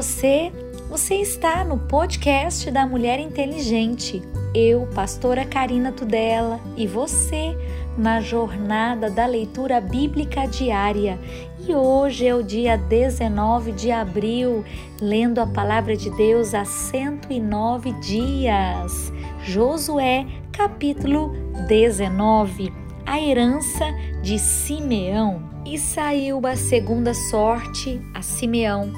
você! Você está no podcast da Mulher Inteligente. Eu, pastora Karina Tudela, e você na jornada da leitura bíblica diária. E hoje é o dia 19 de abril, lendo a palavra de Deus há 109 dias. Josué, capítulo 19. A herança de Simeão. E saiu a segunda sorte a Simeão,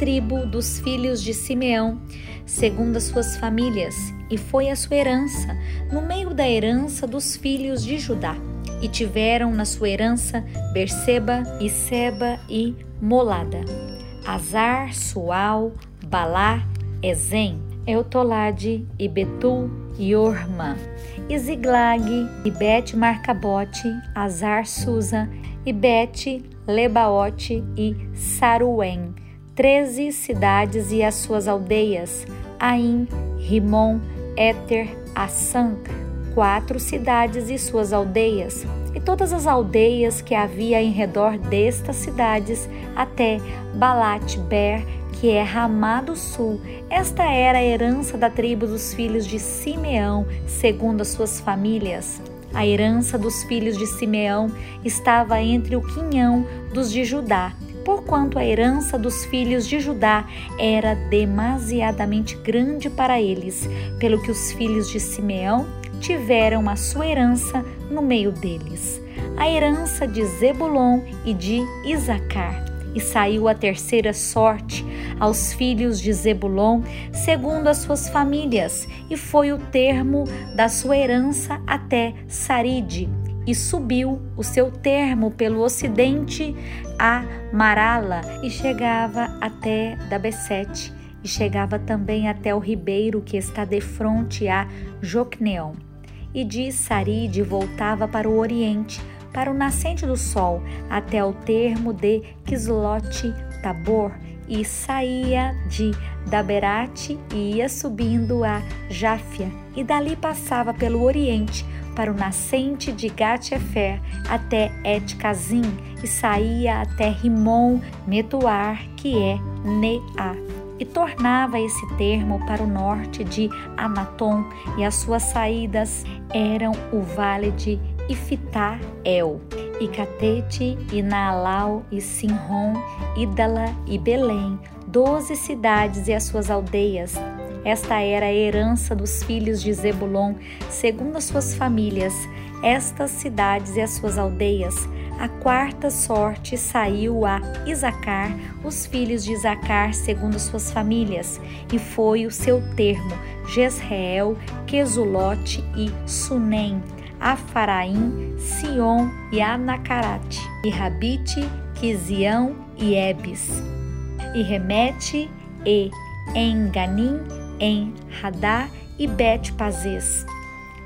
tribo dos filhos de Simeão, segundo as suas famílias, e foi a sua herança, no meio da herança dos filhos de Judá. E tiveram na sua herança Berseba e Seba e Molada, Azar, Sual, Balá, Ezem, Eutolade e Betul e Orma, e Ziglag e Bet Marcabote, Azar Susa e Bet Lebaote e Saruém, treze cidades e as suas aldeias, Aim, Rimon, Éter, Assam, quatro cidades e suas aldeias, e todas as aldeias que havia em redor destas cidades, até Balat-Ber, que é Ramá do Sul. Esta era a herança da tribo dos filhos de Simeão, segundo as suas famílias. A herança dos filhos de Simeão estava entre o quinhão dos de Judá, porquanto a herança dos filhos de Judá era demasiadamente grande para eles, pelo que os filhos de Simeão tiveram a sua herança no meio deles. A herança de Zebulon e de Isacar. E saiu a terceira sorte aos filhos de Zebulon, segundo as suas famílias, e foi o termo da sua herança até Saride, e subiu o seu termo pelo ocidente a Marala, e chegava até Dabesete, e chegava também até o ribeiro que está de frente a Jocneão. E de Saride voltava para o oriente, para o nascente do sol, até o termo de Quislote Tabor, e saía de Daberate e ia subindo a Jáfia, e dali passava pelo oriente para o nascente de Gat-Efer até Et-Kazim, e saía até Rimon Metuar, que é Neá. E tornava esse termo para o norte de Anatom, e as suas saídas eram o vale de Ifitá-El, e Catete, e Naalau, e Sinron, Idala e Belém, doze cidades e as suas aldeias. Esta era a herança dos filhos de Zebulon, segundo as suas famílias, estas cidades e as suas aldeias. A quarta sorte saiu a Isacar, os filhos de Isacar, segundo as suas famílias, e foi o seu termo, Jezreel, Quesulote e Sunem Afaraim, Sion e Anacarate, e Rabite, Quisião e Ebes, e Remete e Enganim, em Radá e Bet-Pazes.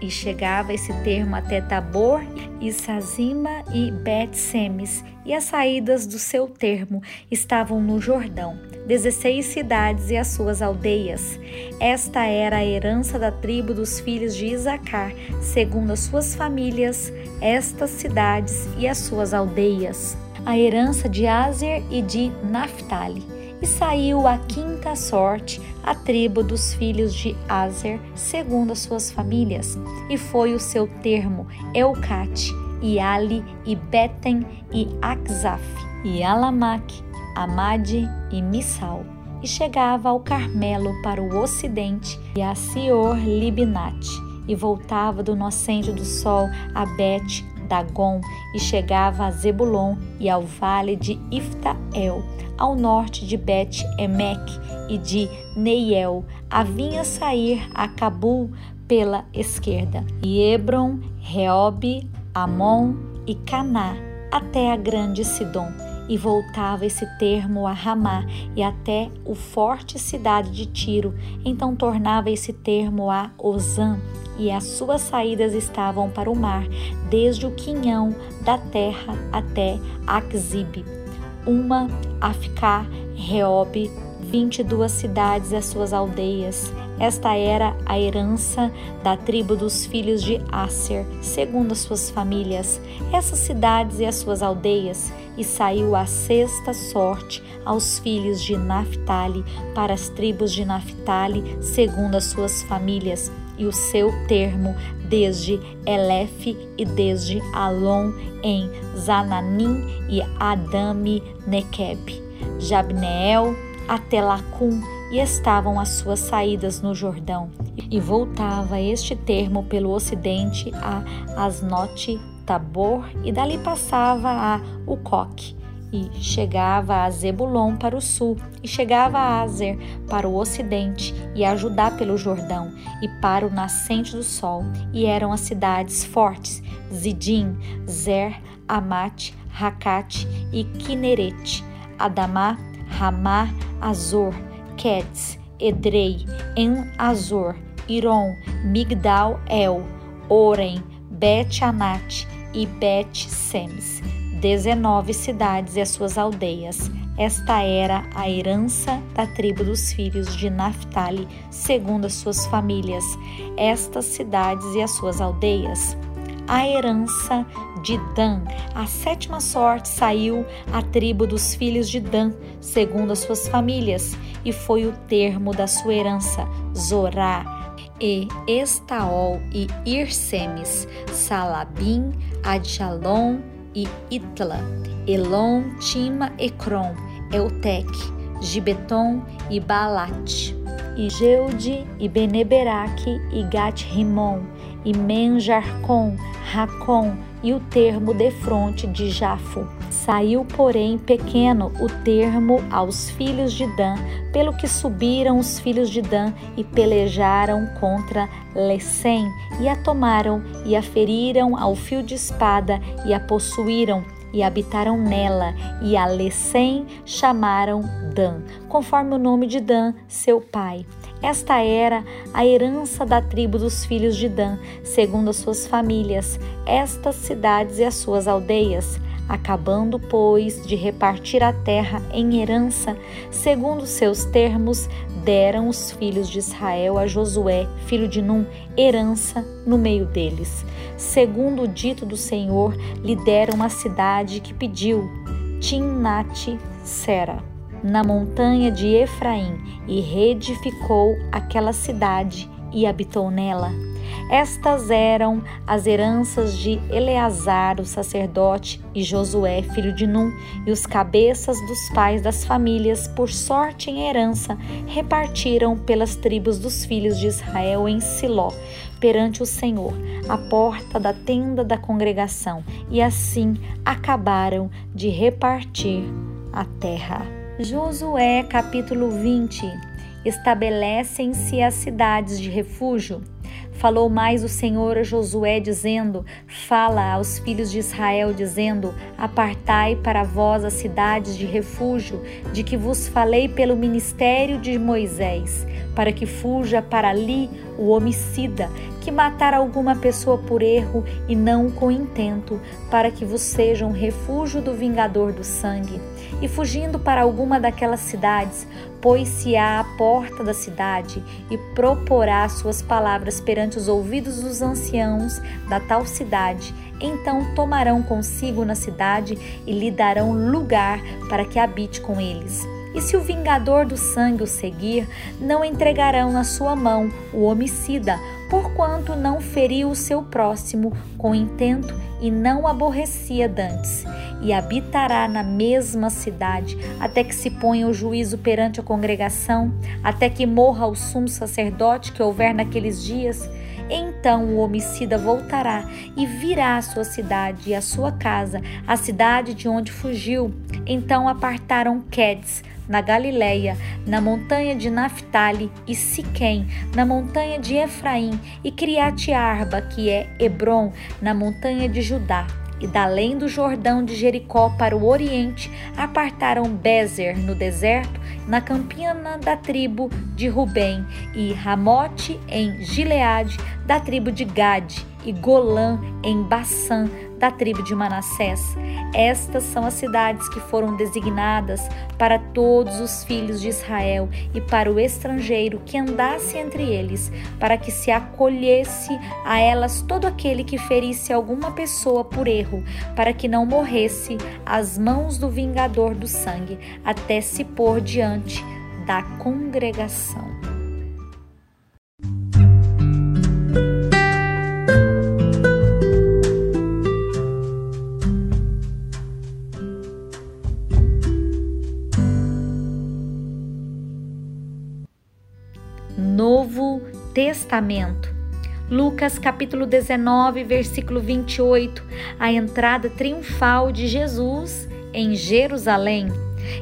E chegava esse termo até Tabor e Sazima e Bet-Semes, e as saídas do seu termo estavam no Jordão dezesseis cidades e as suas aldeias. Esta era a herança da tribo dos filhos de Isacar, segundo as suas famílias, estas cidades e as suas aldeias. A herança de Azer e de Naphtali. E saiu a quinta sorte, a tribo dos filhos de Azer, segundo as suas famílias, e foi o seu termo Eucate, e Ali, e Beten, e Akzaf, e Alamac, Amade e Missal, e chegava ao Carmelo para o ocidente e a Sior Libnate, e voltava do nascente do sol a Bet Dagon, e chegava a Zebulon e ao vale de Iftael, ao norte de Bet Emek e de Neiel, a vinha sair a Cabul pela esquerda, e Hebron, Reob, Amon e Caná, até a grande Sidom e voltava esse termo a Ramá e até o forte cidade de Tiro. Então tornava esse termo a Ozã e as suas saídas estavam para o mar, desde o quinhão da terra até Akzib. Uma, Afká, Reob, vinte e duas cidades e as suas aldeias. Esta era a herança da tribo dos filhos de Aser, segundo as suas famílias, essas cidades e as suas aldeias, e saiu a sexta sorte aos filhos de Naphtali, para as tribos de Naphtali, segundo as suas famílias, e o seu termo desde Elef e desde Alon em Zananim e Adame Nequeb, Jabneel até Lacum e estavam as suas saídas no Jordão. E voltava este termo pelo ocidente a Asnote Tabor e dali passava a Ucoque e chegava a Zebulon para o sul, e chegava a Azer para o ocidente, e a Judá pelo Jordão, e para o nascente do sol, e eram as cidades fortes, Zidim, Zer, Amate, Rakate e Kinerete, Adamá, Ramá, Azor, Quedes, Edrei, En Azor, Iron, Migdal El, Orem, Bet Anat e Bet Semes 19 cidades e as suas aldeias. Esta era a herança da tribo dos filhos de Naphtali, segundo as suas famílias, estas cidades e as suas aldeias. A herança de Dan, a sétima sorte saiu à tribo dos filhos de Dan, segundo as suas famílias, e foi o termo da sua herança, Zorá, e Estaol e Irsemes, Salabim, Adjalon, e Itla, Elon, Tima, Ecrom, Eutec, Gibeton e Baalat, e Geude e Beneberaque e Gat-Rimon, e Menjarcon, Racon e o termo de fronte de Jafo. Saiu, porém, pequeno o termo aos filhos de Dan, pelo que subiram os filhos de Dan e pelejaram contra Lesem, e a tomaram, e a feriram ao fio de espada, e a possuíram, e habitaram nela, e a Lesem chamaram Dan, conforme o nome de Dan, seu pai. Esta era a herança da tribo dos filhos de Dan, segundo as suas famílias, estas cidades e as suas aldeias. Acabando, pois, de repartir a terra em herança, segundo seus termos, deram os filhos de Israel a Josué, filho de Num, herança no meio deles. Segundo o dito do Senhor, lhe deram a cidade que pediu, Timnate Sera na montanha de Efraim e reedificou aquela cidade e habitou nela. Estas eram as heranças de Eleazar, o sacerdote, e Josué, filho de Num, e os cabeças dos pais das famílias, por sorte em herança, repartiram pelas tribos dos filhos de Israel em Siló, perante o Senhor, à porta da tenda da congregação, e assim acabaram de repartir a terra. Josué capítulo 20 Estabelecem-se as cidades de refúgio. Falou mais o Senhor a Josué, dizendo: Fala aos filhos de Israel, dizendo: Apartai para vós as cidades de refúgio, de que vos falei pelo ministério de Moisés, para que fuja para ali o homicida, que matar alguma pessoa por erro e não com intento, para que vos seja um refúgio do vingador do sangue e fugindo para alguma daquelas cidades, pôs-se-á à porta da cidade e proporá suas palavras perante os ouvidos dos anciãos da tal cidade. Então tomarão consigo na cidade e lhe darão lugar para que habite com eles. E se o vingador do sangue o seguir, não entregarão na sua mão o homicida, porquanto não feriu o seu próximo com intento e não aborrecia dantes e habitará na mesma cidade, até que se ponha o juízo perante a congregação, até que morra o sumo sacerdote que houver naqueles dias. Então o homicida voltará e virá à sua cidade e à sua casa, a cidade de onde fugiu. Então apartaram Quedes, na Galileia, na montanha de Naphtali e Siquém, na montanha de Efraim, e Criate Arba, que é Hebron, na montanha de Judá. E da além do Jordão de Jericó para o oriente, apartaram Bezer no deserto, na campina da tribo de Rubem, e Ramote em Gileade, da tribo de Gade, e Golã em Bassã, da tribo de Manassés. Estas são as cidades que foram designadas para todos os filhos de Israel e para o estrangeiro que andasse entre eles, para que se acolhesse a elas todo aquele que ferisse alguma pessoa por erro, para que não morresse às mãos do vingador do sangue, até se pôr diante da congregação. Testamento. Lucas capítulo 19, versículo 28, a entrada triunfal de Jesus em Jerusalém.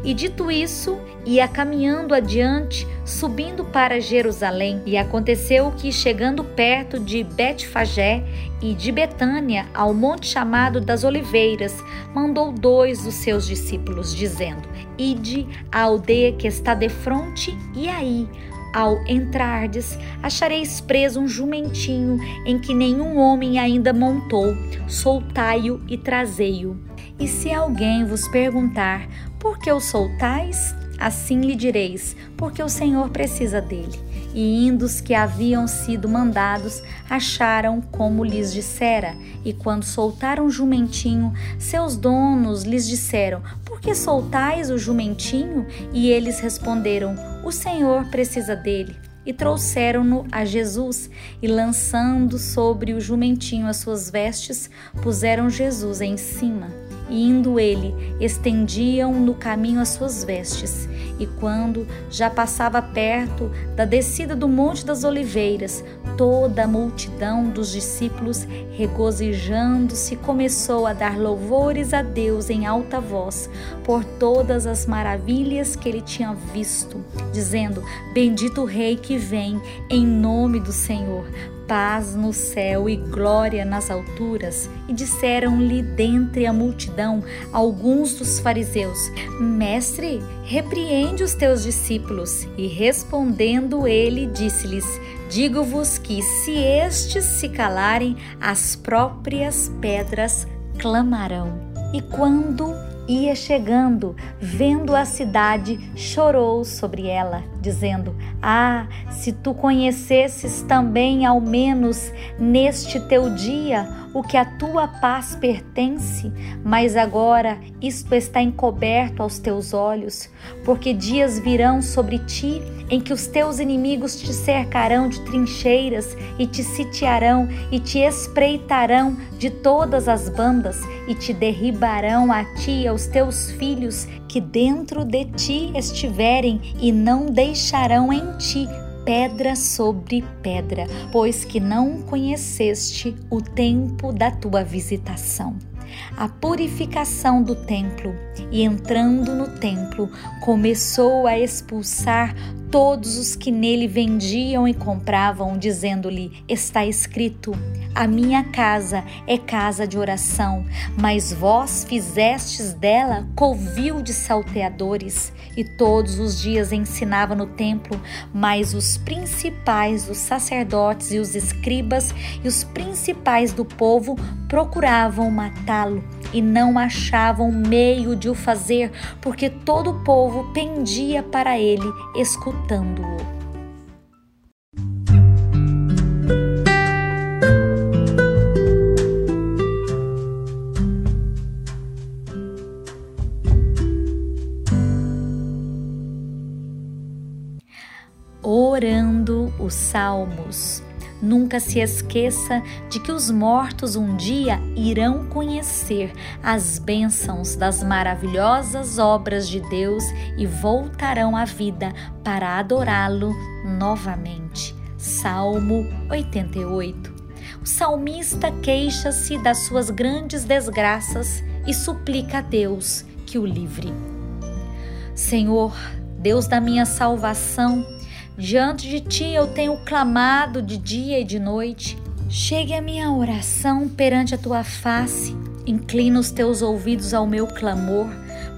E dito isso, ia caminhando adiante, subindo para Jerusalém. E aconteceu que, chegando perto de Betfagé e de Betânia, ao monte chamado das Oliveiras, mandou dois dos seus discípulos, dizendo: Ide à aldeia que está defronte, e aí ao entrardes, achareis preso um jumentinho em que nenhum homem ainda montou, soltai-o e trazei-o. E se alguém vos perguntar por que o soltais, assim lhe direis, porque o Senhor precisa dele. E indo os que haviam sido mandados, acharam como lhes dissera. E quando soltaram o jumentinho, seus donos lhes disseram: Por que soltais o jumentinho? E eles responderam: O Senhor precisa dele e trouxeram-no a Jesus, e lançando sobre o jumentinho as suas vestes, puseram Jesus em cima e indo ele, estendiam no caminho as suas vestes. E quando já passava perto da descida do Monte das Oliveiras, toda a multidão dos discípulos, regozijando-se, começou a dar louvores a Deus em alta voz por todas as maravilhas que ele tinha visto, dizendo: Bendito o Rei que vem em nome do Senhor paz no céu e glória nas alturas. E disseram-lhe dentre a multidão alguns dos fariseus: Mestre, repreende os teus discípulos. E respondendo ele, disse-lhes: Digo-vos que, se estes se calarem, as próprias pedras clamarão. E quando ia chegando, vendo a cidade, chorou sobre ela, dizendo: Ah, se tu conhecesses também, ao menos neste teu dia, o que a tua paz pertence, mas agora isto está encoberto aos teus olhos, porque dias virão sobre ti em que os teus inimigos te cercarão de trincheiras e te sitiarão e te espreitarão de todas as bandas e te derribarão a ti aos teus filhos que dentro de ti estiverem e não deixarão em ti pedra sobre pedra, pois que não conheceste o tempo da tua visitação. A purificação do templo e, entrando no templo, começou a expulsar todos os que nele vendiam e compravam, dizendo-lhe: Está escrito: A minha casa é casa de oração, mas vós fizestes dela covil de salteadores. E todos os dias ensinava no templo, mas os principais dos sacerdotes e os escribas e os principais do povo procuravam matá-lo e não achavam meio de o fazer, porque todo o povo pendia para ele, escutando-o. Orando os Salmos. Nunca se esqueça de que os mortos um dia irão conhecer as bênçãos das maravilhosas obras de Deus e voltarão à vida para adorá-lo novamente. Salmo 88. O salmista queixa-se das suas grandes desgraças e suplica a Deus que o livre. Senhor, Deus da minha salvação, Diante de ti eu tenho clamado de dia e de noite. Chegue a minha oração perante a tua face. Inclina os teus ouvidos ao meu clamor,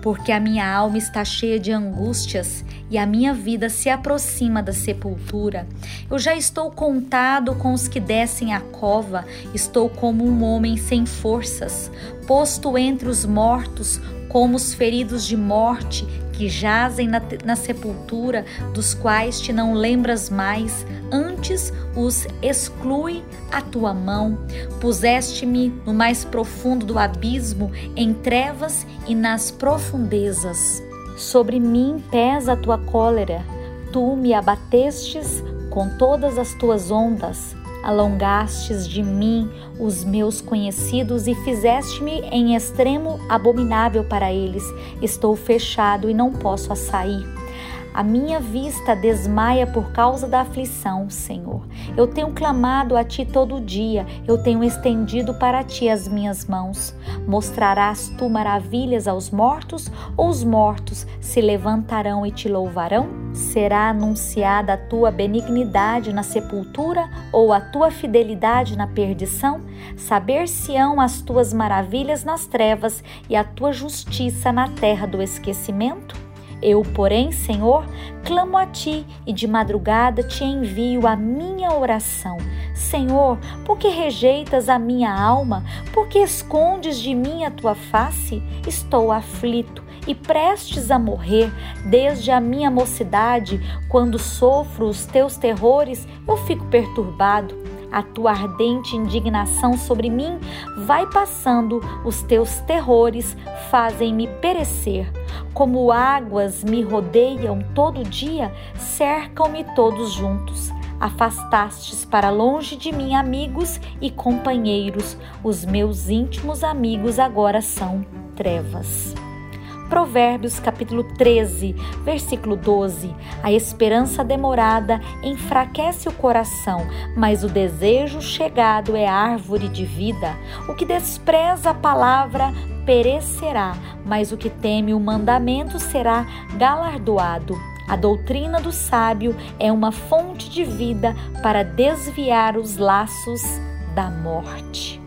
porque a minha alma está cheia de angústias e a minha vida se aproxima da sepultura. Eu já estou contado com os que descem a cova, estou como um homem sem forças, posto entre os mortos, como os feridos de morte que jazem na, na, sepultura, dos quais te não lembras mais, antes os exclui a tua mão. Puseste-me no mais profundo do abismo, em trevas e nas profundezas. Sobre mim pesa a tua cólera, tu me abatestes com todas as tuas ondas alongastes de mim os meus conhecidos e fizeste-me em extremo abominável para eles. Estou fechado e não posso sair. A minha vista desmaia por causa da aflição, Senhor. Eu tenho clamado a Ti todo dia, eu tenho estendido para Ti as minhas mãos. Mostrarás Tu maravilhas aos mortos, ou os mortos se levantarão e te louvarão? Será anunciada a Tua benignidade na sepultura, ou a Tua fidelidade na perdição? Saber-se-ão as Tuas maravilhas nas trevas e a Tua justiça na terra do esquecimento? Eu, porém, Senhor, clamo a ti e de madrugada te envio a minha oração. Senhor, por que rejeitas a minha alma? Por que escondes de mim a tua face? Estou aflito e prestes a morrer. Desde a minha mocidade, quando sofro os teus terrores, eu fico perturbado a tua ardente indignação sobre mim vai passando, os teus terrores fazem-me perecer. Como águas me rodeiam todo dia, cercam-me todos juntos. Afastastes para longe de mim amigos e companheiros, os meus íntimos amigos agora são trevas. Provérbios capítulo 13, versículo 12. A esperança demorada enfraquece o coração, mas o desejo chegado é árvore de vida. O que despreza a palavra perecerá, mas o que teme o mandamento será galardoado. A doutrina do sábio é uma fonte de vida para desviar os laços da morte.